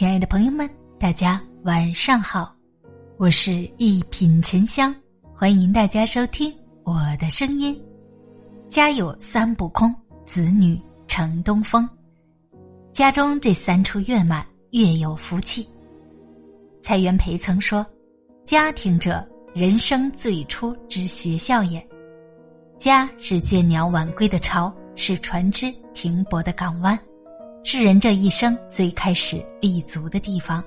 亲爱的朋友们，大家晚上好，我是一品沉香，欢迎大家收听我的声音。家有三不空，子女成东风。家中这三处月满，越有福气。蔡元培曾说：“家庭者，人生最初之学校也。家是倦鸟晚归的巢，是船只停泊的港湾。”是人这一生最开始立足的地方。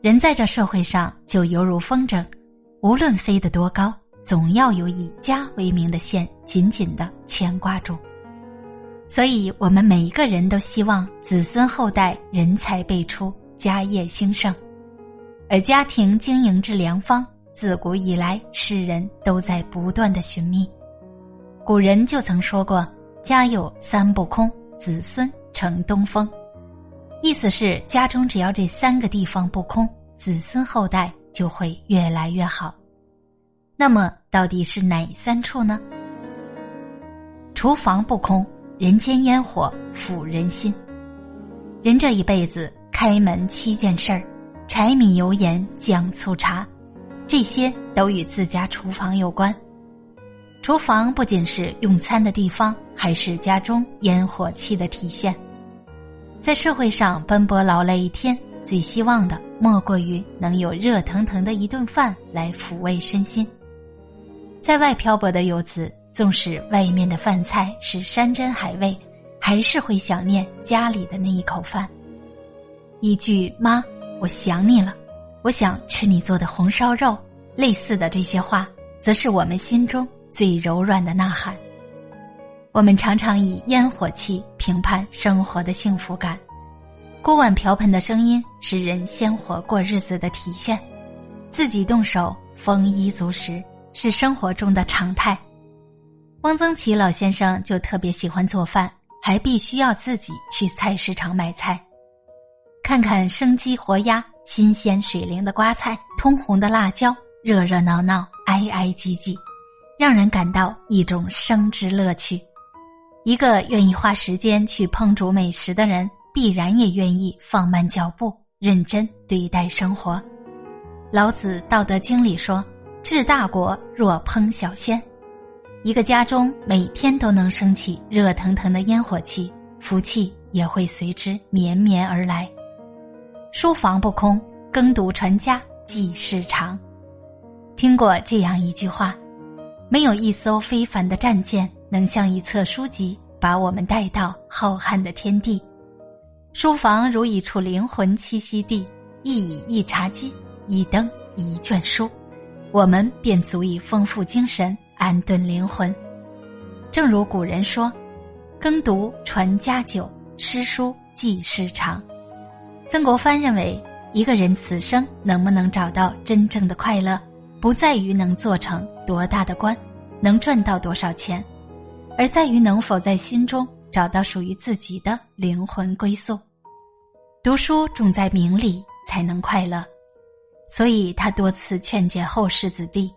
人在这社会上就犹如风筝，无论飞得多高，总要有以家为名的线紧紧的牵挂住。所以，我们每一个人都希望子孙后代人才辈出，家业兴盛。而家庭经营之良方，自古以来世人都在不断的寻觅。古人就曾说过：“家有三不空，子孙。”乘东风，意思是家中只要这三个地方不空，子孙后代就会越来越好。那么到底是哪三处呢？厨房不空，人间烟火抚人心。人这一辈子开门七件事儿，柴米油盐酱醋茶，这些都与自家厨房有关。厨房不仅是用餐的地方，还是家中烟火气的体现。在社会上奔波劳累一天，最希望的莫过于能有热腾腾的一顿饭来抚慰身心。在外漂泊的游子，纵使外面的饭菜是山珍海味，还是会想念家里的那一口饭。一句“妈，我想你了”，我想吃你做的红烧肉，类似的这些话，则是我们心中。最柔软的呐喊。我们常常以烟火气评判生活的幸福感，锅碗瓢盆的声音是人鲜活过日子的体现，自己动手丰衣足食是生活中的常态。汪曾祺老先生就特别喜欢做饭，还必须要自己去菜市场买菜，看看生鸡活鸭、新鲜水灵的瓜菜、通红的辣椒，热热闹闹、挨挨挤挤。让人感到一种生之乐趣。一个愿意花时间去烹煮美食的人，必然也愿意放慢脚步，认真对待生活。老子《道德经》里说：“治大国若烹小鲜。”一个家中每天都能升起热腾腾的烟火气，福气也会随之绵绵而来。书房不空，耕读传家济世长。听过这样一句话。没有一艘非凡的战舰能像一册书籍把我们带到浩瀚的天地。书房如一处灵魂栖息地，一椅一茶几，一灯一卷书，我们便足以丰富精神，安顿灵魂。正如古人说：“耕读传家久，诗书记世长。”曾国藩认为，一个人此生能不能找到真正的快乐？不在于能做成多大的官，能赚到多少钱，而在于能否在心中找到属于自己的灵魂归宿。读书重在明理，才能快乐，所以他多次劝诫后世子弟：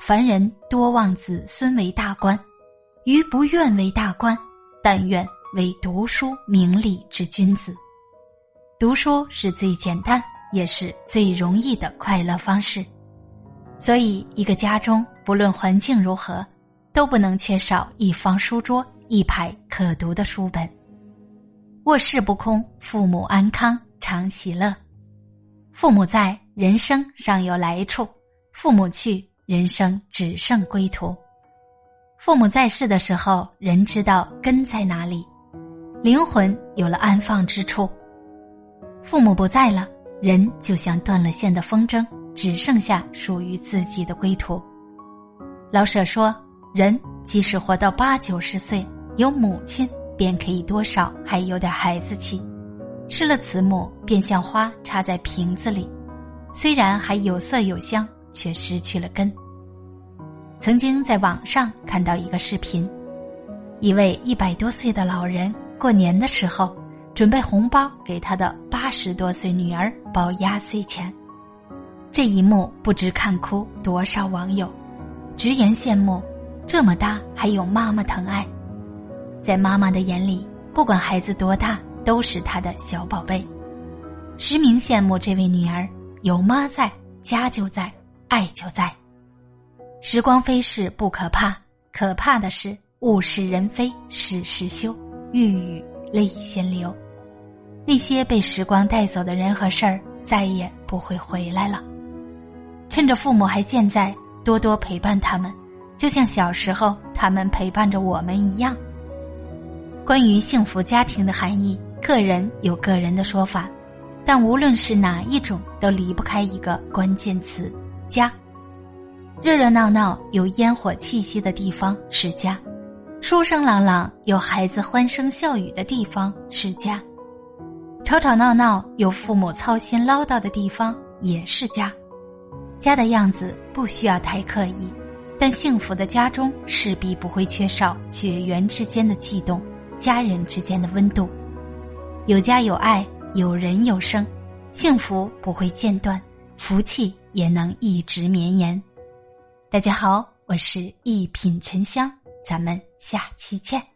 凡人多望子孙为大官，余不愿为大官，但愿为读书明理之君子。读书是最简单，也是最容易的快乐方式。所以，一个家中不论环境如何，都不能缺少一方书桌、一排可读的书本。卧室不空，父母安康常喜乐。父母在，人生尚有来处；父母去，人生只剩归途。父母在世的时候，人知道根在哪里，灵魂有了安放之处；父母不在了，人就像断了线的风筝。只剩下属于自己的归途。老舍说：“人即使活到八九十岁，有母亲便可以多少还有点孩子气；失了慈母，便像花插在瓶子里，虽然还有色有香，却失去了根。”曾经在网上看到一个视频，一位一百多岁的老人过年的时候，准备红包给他的八十多岁女儿包压岁钱。这一幕不知看哭多少网友，直言羡慕，这么大还有妈妈疼爱，在妈妈的眼里，不管孩子多大，都是她的小宝贝。实名羡慕这位女儿，有妈在，家就在，爱就在。时光飞逝不可怕，可怕的是物是人非事事休，欲语泪先流。那些被时光带走的人和事儿，再也不会回来了。趁着父母还健在，多多陪伴他们，就像小时候他们陪伴着我们一样。关于幸福家庭的含义，个人有个人的说法。但无论是哪一种，都离不开一个关键词：家。热热闹闹、有烟火气息的地方是家；书声朗朗、有孩子欢声笑语的地方是家；吵吵闹闹、有父母操心唠叨的地方也是家。家的样子不需要太刻意，但幸福的家中势必不会缺少血缘之间的悸动、家人之间的温度。有家有爱。有人有生，幸福不会间断，福气也能一直绵延。大家好，我是一品沉香，咱们下期见。